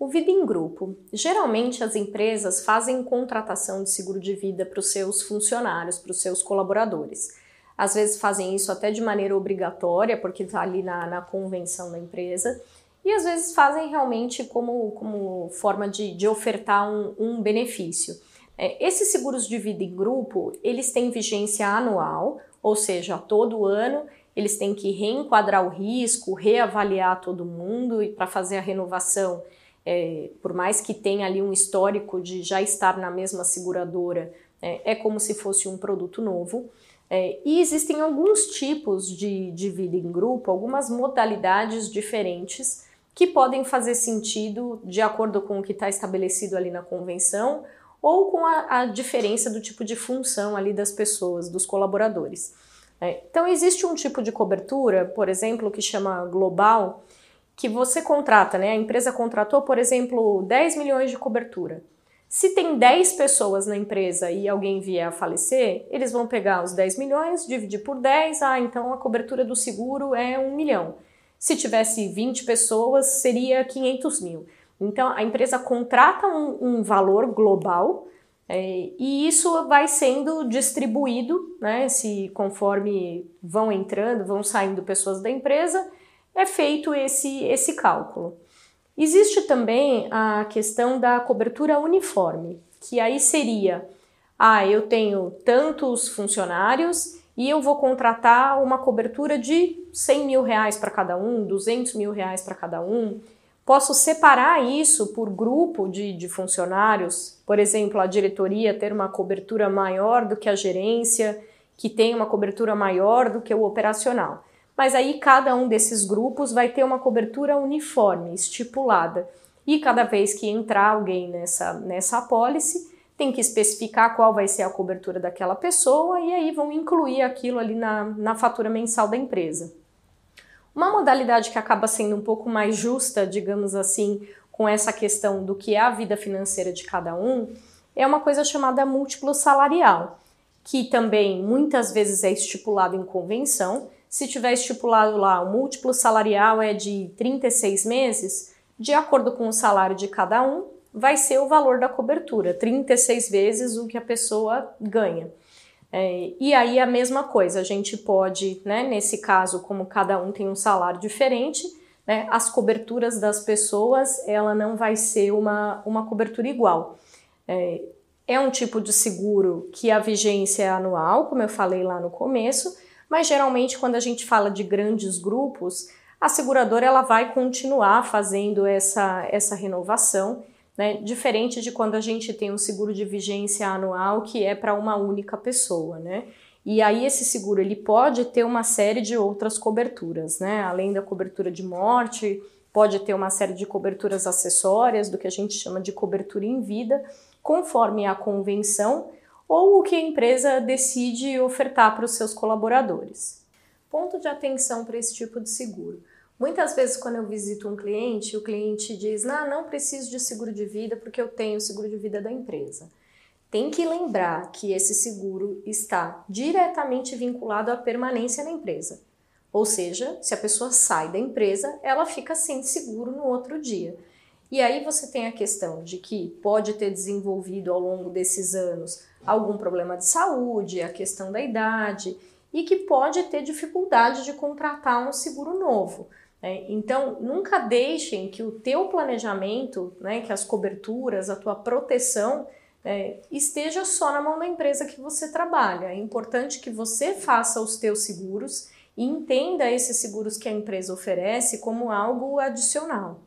O Vida em Grupo. Geralmente as empresas fazem contratação de seguro de vida para os seus funcionários, para os seus colaboradores. Às vezes fazem isso até de maneira obrigatória, porque está ali na, na, convenção da empresa, e às vezes fazem realmente como, como forma de, de ofertar um, um benefício. É, esses seguros de vida em grupo, eles têm vigência anual, ou seja, todo ano eles têm que reenquadrar o risco, reavaliar todo mundo e para fazer a renovação é, por mais que tenha ali um histórico de já estar na mesma seguradora, é, é como se fosse um produto novo. É, e existem alguns tipos de, de vida em grupo, algumas modalidades diferentes que podem fazer sentido de acordo com o que está estabelecido ali na convenção ou com a, a, diferença do tipo de função ali das pessoas, dos colaboradores. É, então, existe um tipo de cobertura, por exemplo, que chama global, que você contrata, né? A empresa contratou, por exemplo, 10 milhões de cobertura. Se tem 10 pessoas na empresa e alguém vier a falecer, eles vão pegar os 10 milhões, dividir por 10, ah, então a cobertura do seguro é 1 milhão. Se tivesse 20 pessoas, seria 500 mil. Então a empresa contrata um, um valor global é, e isso vai sendo distribuído, né? Se conforme vão entrando, vão saindo pessoas da empresa, é feito esse, esse cálculo. Existe também a questão da cobertura uniforme, que aí seria: ah, eu tenho tantos funcionários e eu vou contratar uma cobertura de 100 mil reais para cada um, 200 mil reais para cada um. Posso separar isso por grupo de, de funcionários, por exemplo, a diretoria ter uma cobertura maior do que a gerência, que tem uma cobertura maior do que o operacional mas aí cada um desses grupos vai ter uma cobertura uniforme, estipulada. E cada vez que entrar alguém nessa, nessa apólice, tem que especificar qual vai ser a cobertura daquela pessoa e aí vão incluir aquilo ali na, na fatura mensal da empresa. Uma modalidade que acaba sendo um pouco mais justa, digamos assim, com essa questão do que é a vida financeira de cada um, é uma coisa chamada múltiplo salarial, que também muitas vezes é estipulado em convenção, se tiver estipulado lá o múltiplo salarial é de 36 meses, de acordo com o salário de cada um, vai ser o valor da cobertura, 36 vezes o que a pessoa ganha. É, e aí a mesma coisa, a gente pode, né, nesse caso, como cada um tem um salário diferente, né, as coberturas das pessoas, ela não vai ser uma, uma cobertura igual. É, é um tipo de seguro que a vigência é anual, como eu falei lá no começo, mas geralmente quando a gente fala de grandes grupos, a seguradora ela vai continuar fazendo essa, essa renovação, né? diferente de quando a gente tem um seguro de vigência anual que é para uma única pessoa, né? E aí esse seguro ele pode ter uma série de outras coberturas, né? Além da cobertura de morte, pode ter uma série de coberturas acessórias, do que a gente chama de cobertura em vida, conforme a convenção ou o que a empresa decide ofertar para os seus colaboradores. Ponto de atenção para esse tipo de seguro. Muitas vezes, quando eu visito um cliente, o cliente diz: Não, não preciso de seguro de vida porque eu tenho o seguro de vida da empresa. Tem que lembrar que esse seguro está diretamente vinculado à permanência na empresa. Ou seja, se a pessoa sai da empresa, ela fica sem seguro no outro dia. E aí você tem a questão de que pode ter desenvolvido ao longo desses anos algum problema de saúde, a questão da idade e que pode ter dificuldade de contratar um seguro novo. Né? Então, nunca deixem que o teu planejamento, né, que as coberturas, a tua proteção é, esteja só na mão da empresa que você trabalha. É importante que você faça os teus seguros e entenda esses seguros que a empresa oferece como algo adicional.